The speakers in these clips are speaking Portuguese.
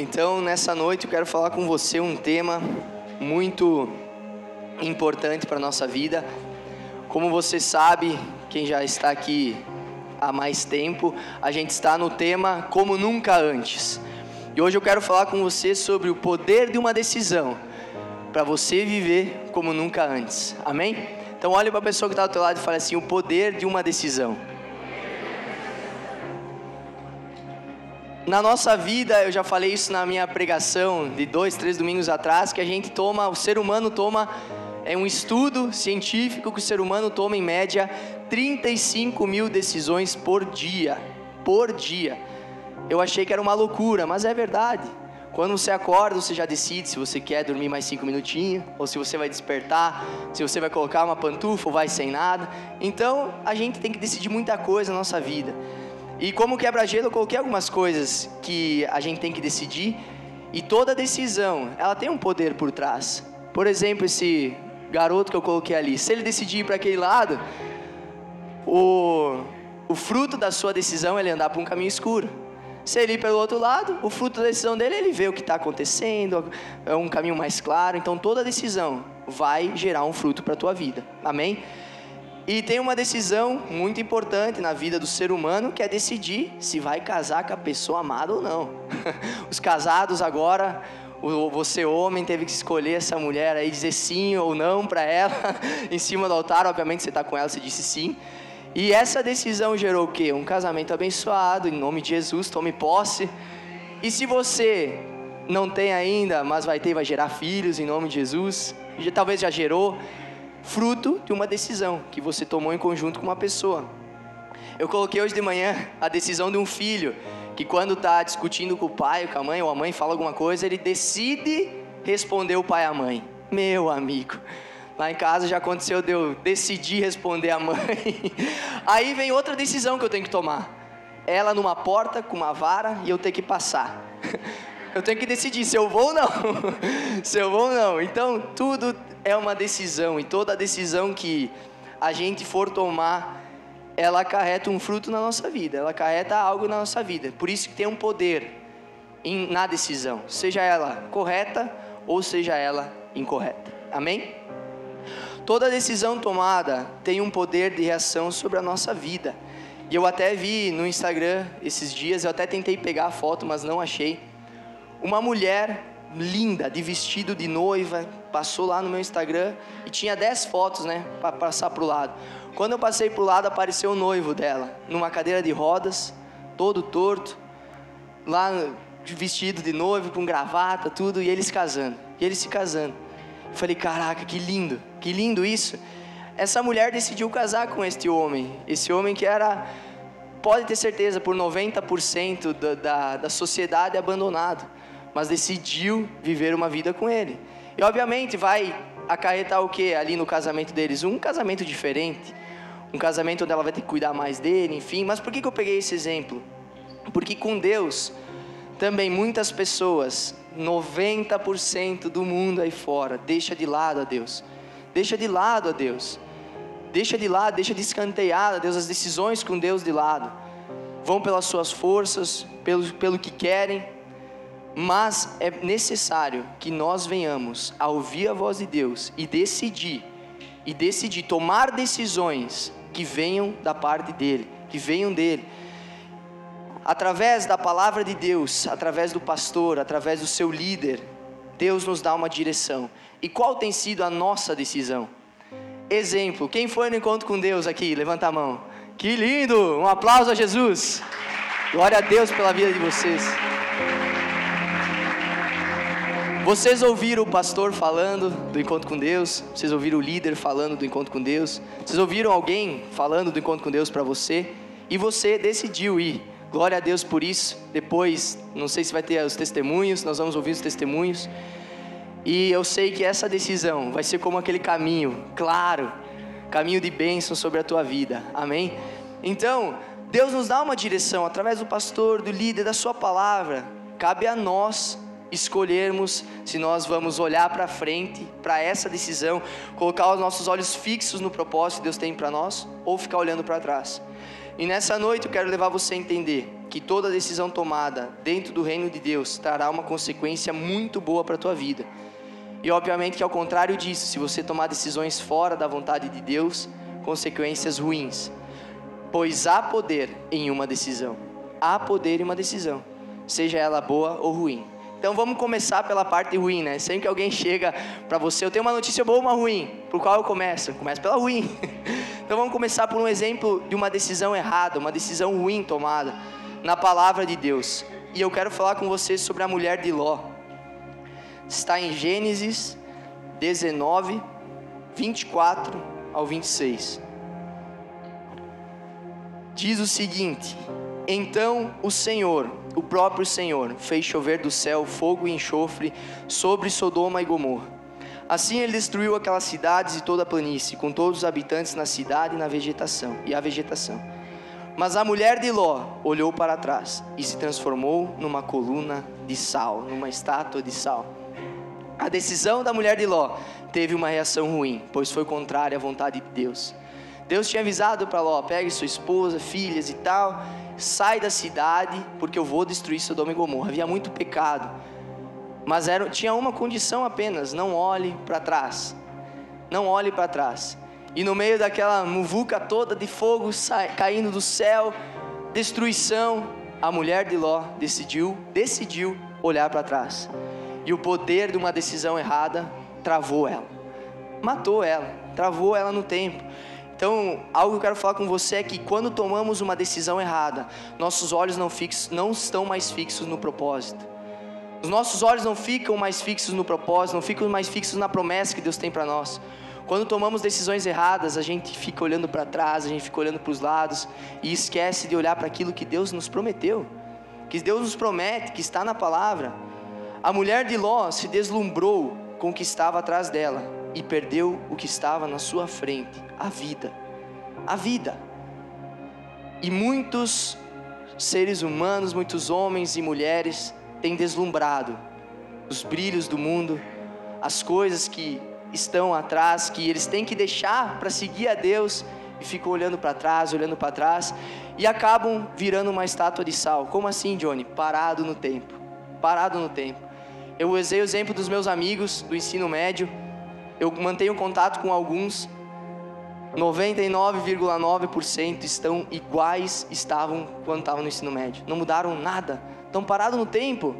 Então, nessa noite eu quero falar com você um tema muito importante para a nossa vida. Como você sabe, quem já está aqui há mais tempo, a gente está no tema Como Nunca Antes. E hoje eu quero falar com você sobre o poder de uma decisão para você viver como nunca antes. Amém? Então olhe para a pessoa que está do teu lado e fale assim: o poder de uma decisão. Na nossa vida, eu já falei isso na minha pregação de dois, três domingos atrás, que a gente toma, o ser humano toma, é um estudo científico que o ser humano toma em média 35 mil decisões por dia. Por dia. Eu achei que era uma loucura, mas é verdade. Quando você acorda, você já decide se você quer dormir mais cinco minutinhos, ou se você vai despertar, se você vai colocar uma pantufa ou vai sem nada. Então, a gente tem que decidir muita coisa na nossa vida. E como quebra-gelo, eu coloquei algumas coisas que a gente tem que decidir. E toda decisão, ela tem um poder por trás. Por exemplo, esse garoto que eu coloquei ali, se ele decidir ir para aquele lado, o, o fruto da sua decisão é ele andar para um caminho escuro. Se ele ir pelo outro lado, o fruto da decisão dele é ele ver o que está acontecendo, é um caminho mais claro. Então toda decisão vai gerar um fruto para a tua vida. Amém? E tem uma decisão muito importante na vida do ser humano que é decidir se vai casar com a pessoa amada ou não. Os casados agora, você homem teve que escolher essa mulher aí, dizer sim ou não para ela em cima do altar. Obviamente você está com ela, você disse sim. E essa decisão gerou o quê? Um casamento abençoado, em nome de Jesus, tome posse. E se você não tem ainda, mas vai ter, vai gerar filhos em nome de Jesus, talvez já gerou, fruto de uma decisão que você tomou em conjunto com uma pessoa. Eu coloquei hoje de manhã a decisão de um filho que quando está discutindo com o pai, com a mãe, ou a mãe fala alguma coisa, ele decide responder o pai e a mãe. Meu amigo, lá em casa já aconteceu de eu decidir responder a mãe. Aí vem outra decisão que eu tenho que tomar. Ela numa porta com uma vara e eu tenho que passar. Eu tenho que decidir se eu vou ou não. se eu vou ou não. Então, tudo é uma decisão e toda decisão que a gente for tomar, ela acarreta um fruto na nossa vida, ela acarreta algo na nossa vida. Por isso que tem um poder em, na decisão, seja ela correta ou seja ela incorreta. Amém? Toda decisão tomada tem um poder de reação sobre a nossa vida. E eu até vi no Instagram esses dias, eu até tentei pegar a foto, mas não achei. Uma mulher linda, de vestido de noiva, passou lá no meu Instagram e tinha 10 fotos, né, para passar pro lado. Quando eu passei pro lado, apareceu o noivo dela, numa cadeira de rodas, todo torto, lá vestido de noivo, com gravata, tudo, e eles casando. E eles se casando. Eu falei, caraca, que lindo, que lindo isso. Essa mulher decidiu casar com este homem, esse homem que era, pode ter certeza, por 90% da, da, da sociedade abandonado mas decidiu viver uma vida com ele. E obviamente vai acarretar o que ali no casamento deles? Um casamento diferente, um casamento onde ela vai ter que cuidar mais dele, enfim. Mas por que, que eu peguei esse exemplo? Porque com Deus, também muitas pessoas, 90% do mundo aí fora, deixa de lado a Deus. Deixa de lado a Deus. Deixa de lado, deixa de escantear a Deus as decisões com Deus de lado. Vão pelas suas forças, pelo, pelo que querem, mas é necessário que nós venhamos a ouvir a voz de Deus e decidir, e decidir tomar decisões que venham da parte dele, que venham dele. Através da palavra de Deus, através do pastor, através do seu líder, Deus nos dá uma direção. E qual tem sido a nossa decisão? Exemplo, quem foi no encontro com Deus aqui? Levanta a mão. Que lindo! Um aplauso a Jesus. Glória a Deus pela vida de vocês. Vocês ouviram o pastor falando do encontro com Deus? Vocês ouviram o líder falando do encontro com Deus? Vocês ouviram alguém falando do encontro com Deus para você? E você decidiu ir. Glória a Deus por isso. Depois, não sei se vai ter os testemunhos, nós vamos ouvir os testemunhos. E eu sei que essa decisão vai ser como aquele caminho, claro, caminho de bênção sobre a tua vida. Amém? Então, Deus nos dá uma direção através do pastor, do líder, da sua palavra. Cabe a nós escolhermos se nós vamos olhar para frente, para essa decisão, colocar os nossos olhos fixos no propósito que Deus tem para nós, ou ficar olhando para trás. E nessa noite eu quero levar você a entender que toda decisão tomada dentro do reino de Deus trará uma consequência muito boa para a tua vida. E obviamente que ao contrário disso, se você tomar decisões fora da vontade de Deus, consequências ruins. Pois há poder em uma decisão. Há poder em uma decisão, seja ela boa ou ruim. Então vamos começar pela parte ruim, né? Sempre que alguém chega para você, eu tenho uma notícia boa ou uma ruim, por qual eu começo? Eu começo pela ruim. Então vamos começar por um exemplo de uma decisão errada, uma decisão ruim tomada na palavra de Deus. E eu quero falar com você sobre a mulher de Ló. Está em Gênesis 19, 24 ao 26. Diz o seguinte: Então o Senhor, o próprio Senhor, fez chover do céu fogo e enxofre sobre Sodoma e Gomorra. Assim ele destruiu aquelas cidades e toda a planície, com todos os habitantes na cidade e na vegetação e a vegetação. Mas a mulher de Ló olhou para trás e se transformou numa coluna de sal, numa estátua de sal. A decisão da mulher de Ló teve uma reação ruim, pois foi contrária à vontade de Deus. Deus tinha avisado para Ló: pegue sua esposa, filhas e tal, sai da cidade, porque eu vou destruir Sodoma e Gomorra. Havia muito pecado, mas era, tinha uma condição apenas: não olhe para trás. Não olhe para trás. E no meio daquela muvuca toda de fogo caindo do céu, destruição, a mulher de Ló decidiu, decidiu olhar para trás. E o poder de uma decisão errada travou ela. Matou ela, travou ela no tempo. Então, algo que eu quero falar com você é que quando tomamos uma decisão errada, nossos olhos não, fixos, não estão mais fixos no propósito. Os nossos olhos não ficam mais fixos no propósito, não ficam mais fixos na promessa que Deus tem para nós. Quando tomamos decisões erradas, a gente fica olhando para trás, a gente fica olhando para os lados e esquece de olhar para aquilo que Deus nos prometeu, que Deus nos promete, que está na palavra. A mulher de Ló se deslumbrou com o que estava atrás dela e perdeu o que estava na sua frente, a vida. A vida. E muitos seres humanos, muitos homens e mulheres têm deslumbrado os brilhos do mundo, as coisas que estão atrás, que eles têm que deixar para seguir a Deus e ficam olhando para trás, olhando para trás e acabam virando uma estátua de sal. Como assim, Johnny? Parado no tempo. Parado no tempo. Eu usei o exemplo dos meus amigos do ensino médio. Eu mantenho contato com alguns. 99,9% estão iguais estavam quando estavam no ensino médio. Não mudaram nada. Estão parados no tempo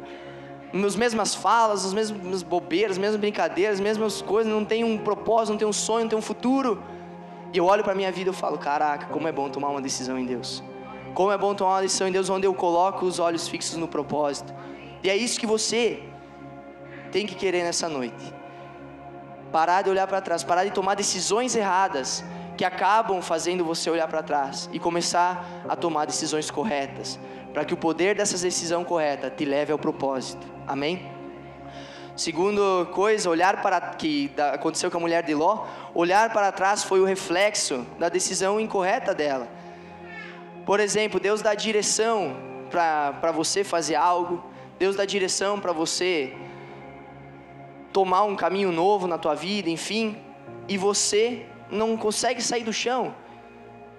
as mesmas falas, as mesmas bobeiras, as mesmas brincadeiras, as mesmas coisas, não tem um propósito, não tem um sonho, não tem um futuro. E eu olho para minha vida e falo, caraca, como é bom tomar uma decisão em Deus. Como é bom tomar uma decisão em Deus onde eu coloco os olhos fixos no propósito. E é isso que você tem que querer nessa noite. Parar de olhar para trás, parar de tomar decisões erradas que acabam fazendo você olhar para trás e começar a tomar decisões corretas, para que o poder dessa decisão correta te leve ao propósito. Amém? Segundo coisa, olhar para que aconteceu com a mulher de Ló, olhar para trás foi o reflexo da decisão incorreta dela. Por exemplo, Deus dá direção para você fazer algo, Deus dá direção para você tomar um caminho novo na tua vida, enfim, e você não consegue sair do chão.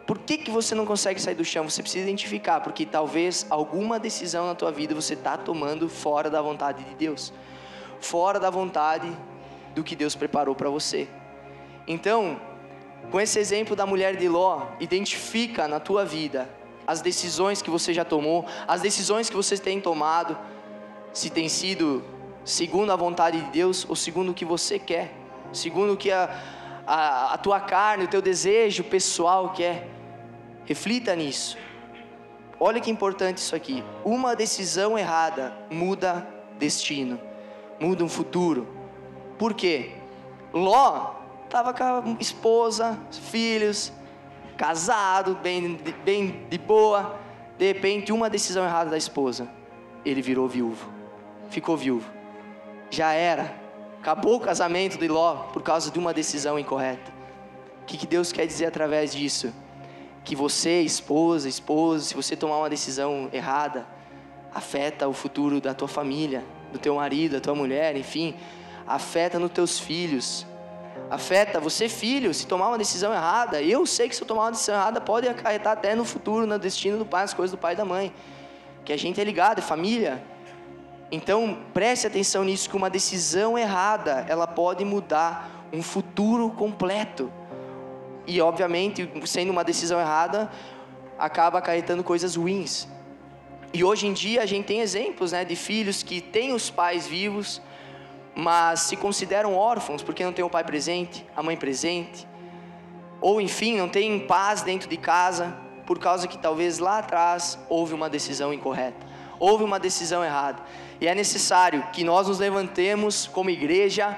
Por que, que você não consegue sair do chão? Você precisa identificar, porque talvez alguma decisão na tua vida você está tomando fora da vontade de Deus, fora da vontade do que Deus preparou para você. Então, com esse exemplo da mulher de Ló, identifica na tua vida as decisões que você já tomou, as decisões que você tem tomado, se tem sido segundo a vontade de Deus ou segundo o que você quer, segundo o que a, a, a tua carne, o teu desejo pessoal quer. Reflita nisso. Olha que importante isso aqui. Uma decisão errada muda destino, muda um futuro. Por quê? Ló estava com a esposa, filhos, casado, bem, bem de boa. De repente, uma decisão errada da esposa, ele virou viúvo, ficou viúvo. Já era. Acabou o casamento de Ló por causa de uma decisão incorreta. O que, que Deus quer dizer através disso? que você, esposa, esposo, se você tomar uma decisão errada, afeta o futuro da tua família, do teu marido, da tua mulher, enfim, afeta nos teus filhos. Afeta você, filho, se tomar uma decisão errada. Eu sei que se eu tomar uma decisão errada, pode acarretar até no futuro, no destino do pai, as coisas do pai e da mãe. que a gente é ligado, é família. Então, preste atenção nisso que uma decisão errada, ela pode mudar um futuro completo. E obviamente, sendo uma decisão errada, acaba acarretando coisas ruins. E hoje em dia a gente tem exemplos, né, de filhos que têm os pais vivos, mas se consideram órfãos porque não tem o pai presente, a mãe presente, ou enfim, não tem paz dentro de casa, por causa que talvez lá atrás houve uma decisão incorreta, houve uma decisão errada. E é necessário que nós nos levantemos como igreja,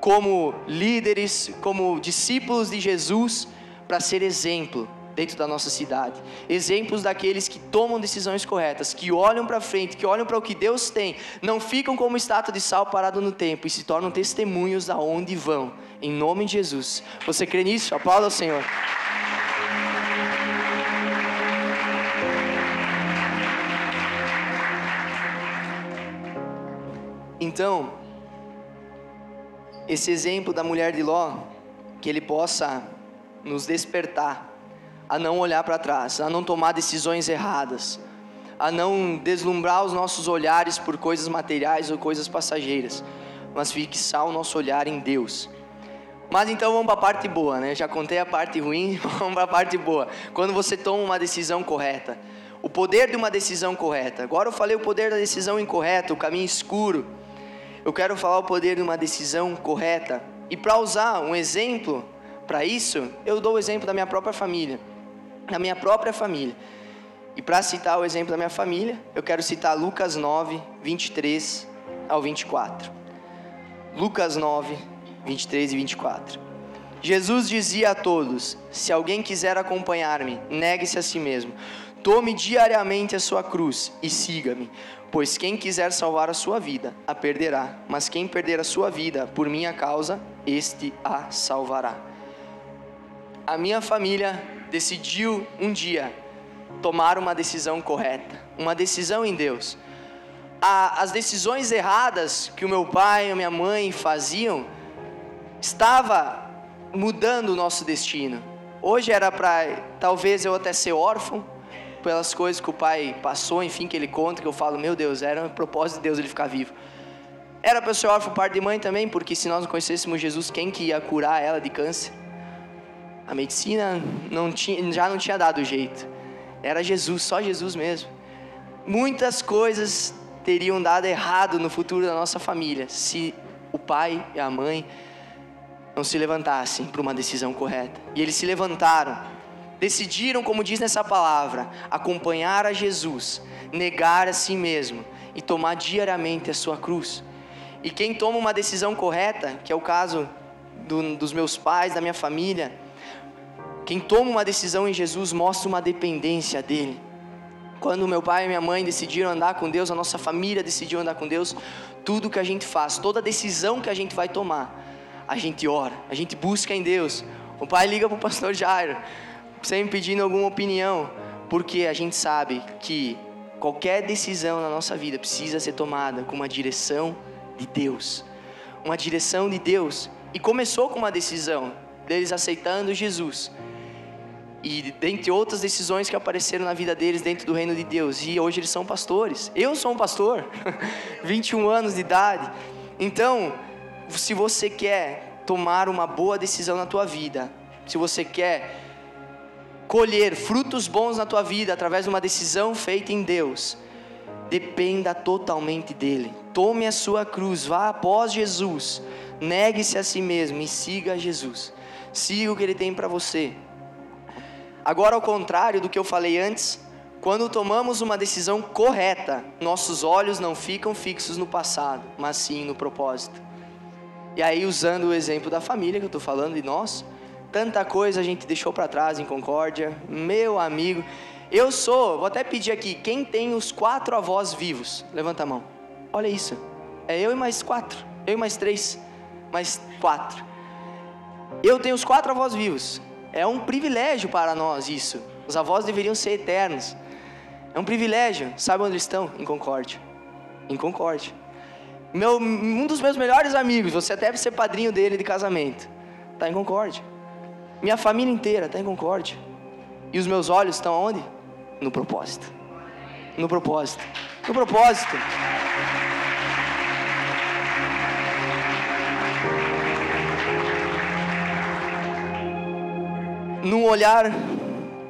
como líderes, como discípulos de Jesus, para ser exemplo dentro da nossa cidade. Exemplos daqueles que tomam decisões corretas, que olham para frente, que olham para o que Deus tem, não ficam como estátua de sal parado no tempo e se tornam testemunhos aonde vão. Em nome de Jesus. Você crê nisso? Aplauda ao Senhor. Então, esse exemplo da mulher de Ló, que ele possa nos despertar a não olhar para trás, a não tomar decisões erradas, a não deslumbrar os nossos olhares por coisas materiais ou coisas passageiras, mas fixar o nosso olhar em Deus. Mas então vamos para a parte boa, né? Já contei a parte ruim, vamos para a parte boa. Quando você toma uma decisão correta, o poder de uma decisão correta. Agora eu falei o poder da decisão incorreta, o caminho escuro. Eu quero falar o poder de uma decisão correta. E para usar um exemplo para isso, eu dou o exemplo da minha própria família na minha própria família. E para citar o exemplo da minha família, eu quero citar Lucas 9, 23 ao 24. Lucas 9, 23 e 24. Jesus dizia a todos: Se alguém quiser acompanhar-me, negue-se a si mesmo. Tome diariamente a sua cruz e siga-me. Pois quem quiser salvar a sua vida, a perderá. Mas quem perder a sua vida por minha causa, este a salvará. A minha família decidiu um dia tomar uma decisão correta, uma decisão em Deus. as decisões erradas que o meu pai e minha mãe faziam estava mudando o nosso destino. Hoje era para talvez eu até ser órfão pelas coisas que o pai passou, enfim, que ele conta, que eu falo, meu Deus, era um propósito de Deus ele ficar vivo. Era para ser órfão par de mãe também, porque se nós não conhecêssemos Jesus, quem que ia curar ela de câncer? A medicina não tinha, já não tinha dado jeito. Era Jesus, só Jesus mesmo. Muitas coisas teriam dado errado no futuro da nossa família se o pai e a mãe não se levantassem para uma decisão correta. E eles se levantaram, decidiram, como diz nessa palavra, acompanhar a Jesus, negar a si mesmo e tomar diariamente a sua cruz. E quem toma uma decisão correta, que é o caso do, dos meus pais, da minha família, quem toma uma decisão em Jesus mostra uma dependência dele. Quando meu pai e minha mãe decidiram andar com Deus, a nossa família decidiu andar com Deus, tudo que a gente faz, toda decisão que a gente vai tomar, a gente ora, a gente busca em Deus. O pai liga para o pastor Jairo, sempre pedindo alguma opinião, porque a gente sabe que qualquer decisão na nossa vida precisa ser tomada com uma direção de Deus. Uma direção de Deus. E começou com uma decisão deles aceitando Jesus e dentre outras decisões que apareceram na vida deles dentro do reino de Deus. E hoje eles são pastores. Eu sou um pastor, 21 anos de idade. Então, se você quer tomar uma boa decisão na tua vida, se você quer colher frutos bons na tua vida através de uma decisão feita em Deus, dependa totalmente dele. Tome a sua cruz, vá após Jesus, negue-se a si mesmo e siga Jesus. Siga o que ele tem para você. Agora, ao contrário do que eu falei antes, quando tomamos uma decisão correta, nossos olhos não ficam fixos no passado, mas sim no propósito. E aí, usando o exemplo da família que eu estou falando de nós, tanta coisa a gente deixou para trás em Concórdia, meu amigo. Eu sou, vou até pedir aqui, quem tem os quatro avós vivos? Levanta a mão. Olha isso. É eu e mais quatro. Eu e mais três. Mais quatro. Eu tenho os quatro avós vivos. É um privilégio para nós isso. Os avós deveriam ser eternos. É um privilégio. Sabe onde estão? Em Concórdia. Em Concórdia. Meu, um dos meus melhores amigos, você deve ser padrinho dele de casamento. Está em Concórdia. Minha família inteira está em Concórdia. E os meus olhos estão onde? No propósito. No propósito. No propósito. Num olhar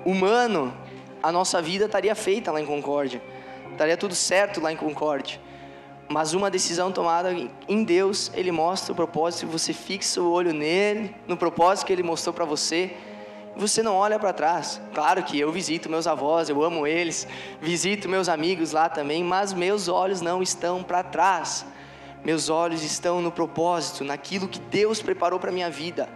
humano, a nossa vida estaria feita lá em Concórdia. Estaria tudo certo lá em Concórdia. Mas uma decisão tomada em Deus, Ele mostra o propósito, você fixa o olho nele, no propósito que Ele mostrou para você, você não olha para trás. Claro que eu visito meus avós, eu amo eles, visito meus amigos lá também, mas meus olhos não estão para trás. Meus olhos estão no propósito, naquilo que Deus preparou para minha vida.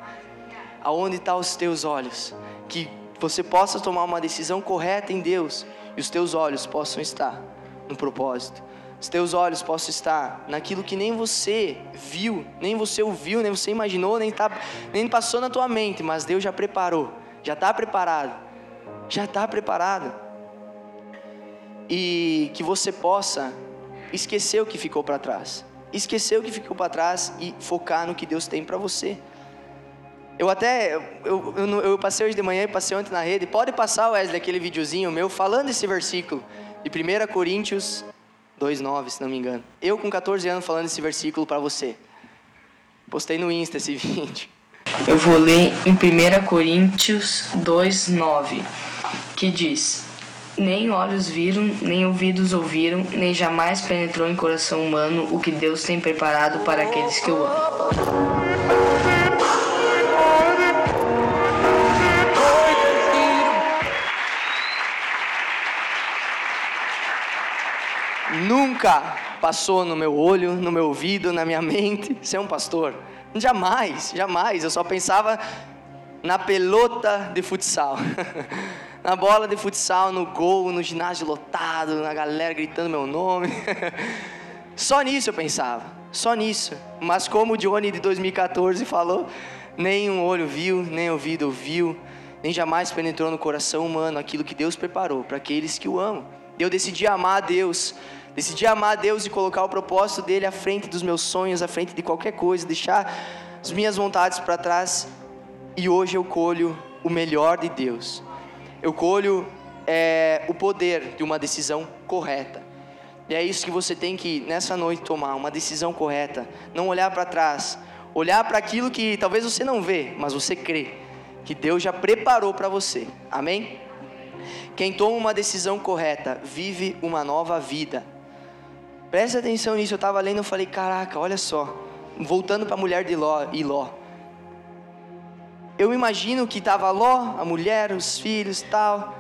Aonde estão tá os teus olhos? Que você possa tomar uma decisão correta em Deus e os teus olhos possam estar no propósito os teus olhos possam estar naquilo que nem você viu, nem você ouviu, nem você imaginou, nem, tá, nem passou na tua mente, mas Deus já preparou, já está preparado, já está preparado. E que você possa esquecer o que ficou para trás, esquecer o que ficou para trás e focar no que Deus tem para você. Eu até, eu, eu, eu, passei hoje de manhã e passei ontem na rede, pode passar, Wesley, aquele videozinho meu falando esse versículo de 1 Coríntios 2,9, se não me engano. Eu, com 14 anos, falando esse versículo para você. Postei no Insta esse vídeo. Eu vou ler em 1 Coríntios 2,9, que diz: Nem olhos viram, nem ouvidos ouviram, nem jamais penetrou em coração humano o que Deus tem preparado para aqueles que o amam. Nunca passou no meu olho, no meu ouvido, na minha mente ser um pastor. Jamais, jamais. Eu só pensava na pelota de futsal. na bola de futsal, no gol, no ginásio lotado, na galera gritando meu nome. Só nisso eu pensava, só nisso. Mas como o Johnny de 2014 falou, nem um olho viu, nem ouvido ouviu, nem jamais penetrou no coração humano aquilo que Deus preparou para aqueles que o amam. Eu decidi amar a Deus Decidi amar a Deus e colocar o propósito dele à frente dos meus sonhos, à frente de qualquer coisa, deixar as minhas vontades para trás. E hoje eu colho o melhor de Deus. Eu colho é, o poder de uma decisão correta. E é isso que você tem que nessa noite tomar, uma decisão correta. Não olhar para trás, olhar para aquilo que talvez você não vê, mas você crê que Deus já preparou para você. Amém? Quem toma uma decisão correta vive uma nova vida. Preste atenção nisso, eu estava lendo e falei, caraca, olha só. Voltando para a mulher de Ló, e Ló. Eu imagino que estava Ló, a mulher, os filhos tal.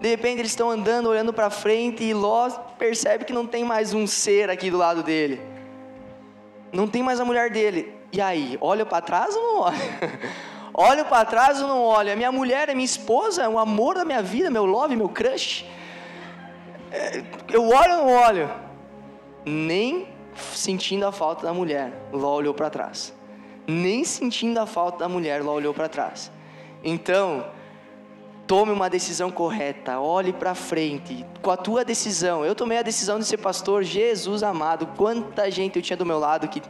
De repente eles estão andando, olhando para frente e Ló percebe que não tem mais um ser aqui do lado dele. Não tem mais a mulher dele. E aí, olha para trás ou não olha? olho para trás ou não olho? A minha mulher é minha esposa, é o amor da minha vida, meu love, meu crush. É, eu olho ou não olho? Nem sentindo a falta da mulher, Ló olhou para trás. Nem sentindo a falta da mulher, Ló olhou para trás. Então, tome uma decisão correta, olhe para frente. Com a tua decisão, eu tomei a decisão de ser pastor, Jesus amado. Quanta gente eu tinha do meu lado que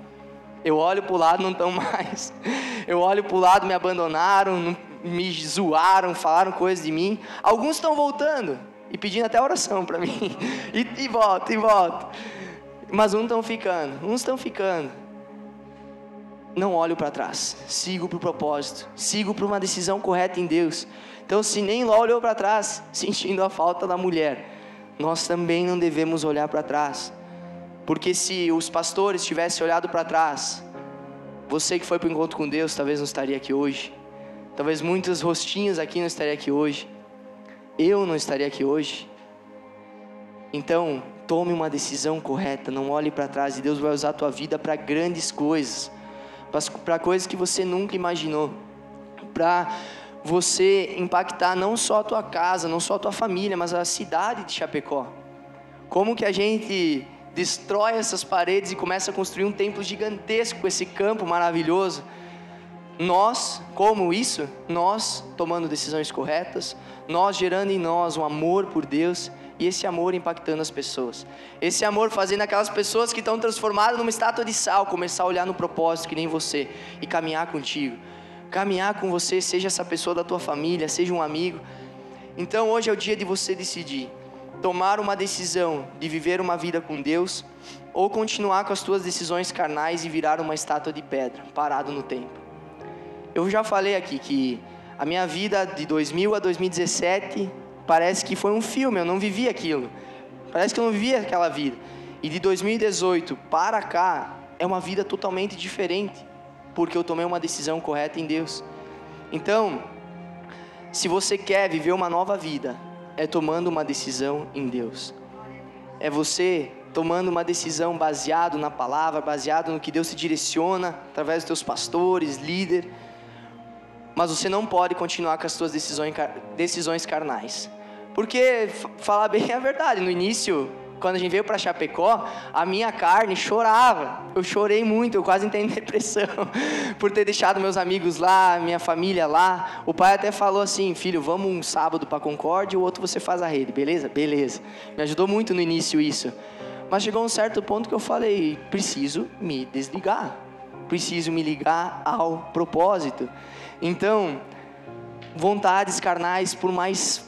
eu olho para o lado, não estão mais. Eu olho para o lado, me abandonaram, me zoaram, falaram coisas de mim. Alguns estão voltando e pedindo até oração para mim. E, e volta, e volta. Mas uns estão ficando, uns estão ficando. Não olho para trás, sigo para o propósito, sigo para uma decisão correta em Deus. Então, se nem Ló olhou para trás, sentindo a falta da mulher, nós também não devemos olhar para trás. Porque se os pastores tivessem olhado para trás, você que foi para o encontro com Deus, talvez não estaria aqui hoje. Talvez muitos rostinhos aqui não estariam aqui hoje. Eu não estaria aqui hoje. Então, tome uma decisão correta, não olhe para trás e Deus vai usar a tua vida para grandes coisas, para coisas que você nunca imaginou, para você impactar não só a tua casa, não só a tua família, mas a cidade de Chapecó. Como que a gente destrói essas paredes e começa a construir um templo gigantesco esse campo maravilhoso? Nós, como isso? Nós tomando decisões corretas, nós gerando em nós um amor por Deus e esse amor impactando as pessoas. Esse amor fazendo aquelas pessoas que estão transformadas numa estátua de sal começar a olhar no propósito que nem você e caminhar contigo. Caminhar com você, seja essa pessoa da tua família, seja um amigo. Então hoje é o dia de você decidir. tomar uma decisão de viver uma vida com Deus ou continuar com as tuas decisões carnais e virar uma estátua de pedra, parado no tempo. Eu já falei aqui que a minha vida de 2000 a 2017 parece que foi um filme, eu não vivi aquilo. Parece que eu não vivia aquela vida. E de 2018 para cá é uma vida totalmente diferente, porque eu tomei uma decisão correta em Deus. Então, se você quer viver uma nova vida, é tomando uma decisão em Deus. É você tomando uma decisão baseado na palavra, baseado no que Deus te direciona através dos teus pastores, líder. Mas você não pode continuar com as suas decisões, decisões carnais. Porque, falar bem a verdade, no início quando a gente veio para Chapecó, a minha carne chorava. Eu chorei muito, eu quase entrei em depressão por ter deixado meus amigos lá, minha família lá. O pai até falou assim: "Filho, vamos um sábado para Concórdia, o outro você faz a rede, beleza? Beleza". Me ajudou muito no início isso. Mas chegou um certo ponto que eu falei: "Preciso me desligar. Preciso me ligar ao propósito". Então, vontades carnais, por mais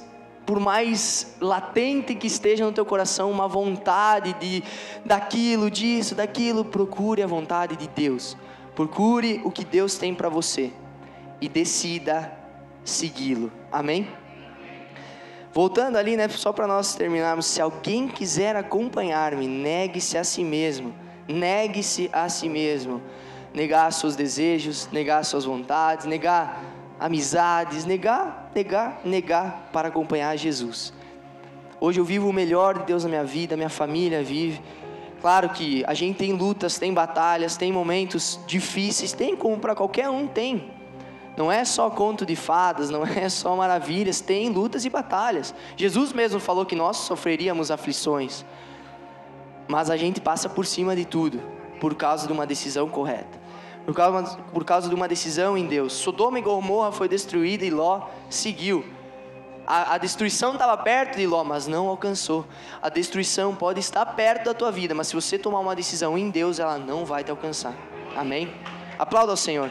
por mais latente que esteja no teu coração uma vontade de daquilo, disso, daquilo, procure a vontade de Deus. Procure o que Deus tem para você e decida segui-lo. Amém? Voltando ali, né, só para nós terminarmos, se alguém quiser acompanhar-me, negue-se a si mesmo. Negue-se a si mesmo. Negar seus desejos, negar suas vontades, negar amizades, negar, negar, negar para acompanhar Jesus. Hoje eu vivo o melhor de Deus na minha vida, minha família vive. Claro que a gente tem lutas, tem batalhas, tem momentos difíceis, tem como para qualquer um tem. Não é só conto de fadas, não é só maravilhas, tem lutas e batalhas. Jesus mesmo falou que nós sofreríamos aflições. Mas a gente passa por cima de tudo, por causa de uma decisão correta por causa, por causa de uma decisão em Deus. Sodoma e Gomorra foi destruída e Ló seguiu. A, a destruição estava perto de Ló, mas não alcançou. A destruição pode estar perto da tua vida, mas se você tomar uma decisão em Deus, ela não vai te alcançar. Amém? Aplauda ao Senhor.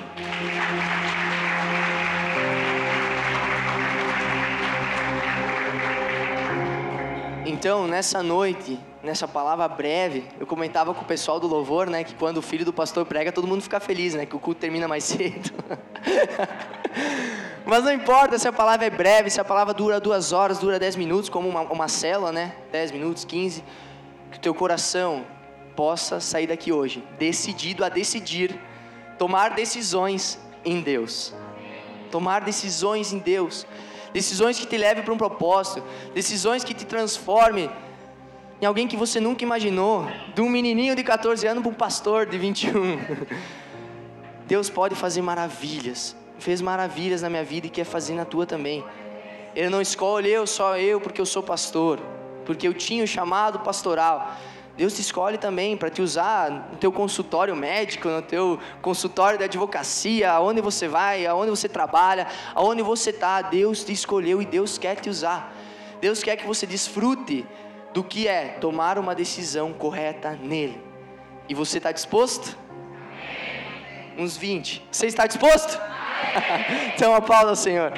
Então, nessa noite, nessa palavra breve, eu comentava com o pessoal do louvor, né, que quando o filho do pastor prega, todo mundo fica feliz, né, que o culto termina mais cedo. Mas não importa se a palavra é breve, se a palavra dura duas horas, dura dez minutos, como uma, uma célula, né, dez minutos, quinze, que o teu coração possa sair daqui hoje, decidido a decidir, tomar decisões em Deus. Tomar decisões em Deus decisões que te levem para um propósito, decisões que te transformem em alguém que você nunca imaginou, de um menininho de 14 anos para um pastor de 21. Deus pode fazer maravilhas, fez maravilhas na minha vida e quer fazer na tua também. Ele não escolhe eu só eu porque eu sou pastor, porque eu tinha o chamado pastoral. Deus te escolhe também para te usar no teu consultório médico, no teu consultório de advocacia, aonde você vai, aonde você trabalha, aonde você está. Deus te escolheu e Deus quer te usar. Deus quer que você desfrute do que é tomar uma decisão correta nele. E você está disposto? Uns 20. Você está disposto? então aplauda ao Senhor.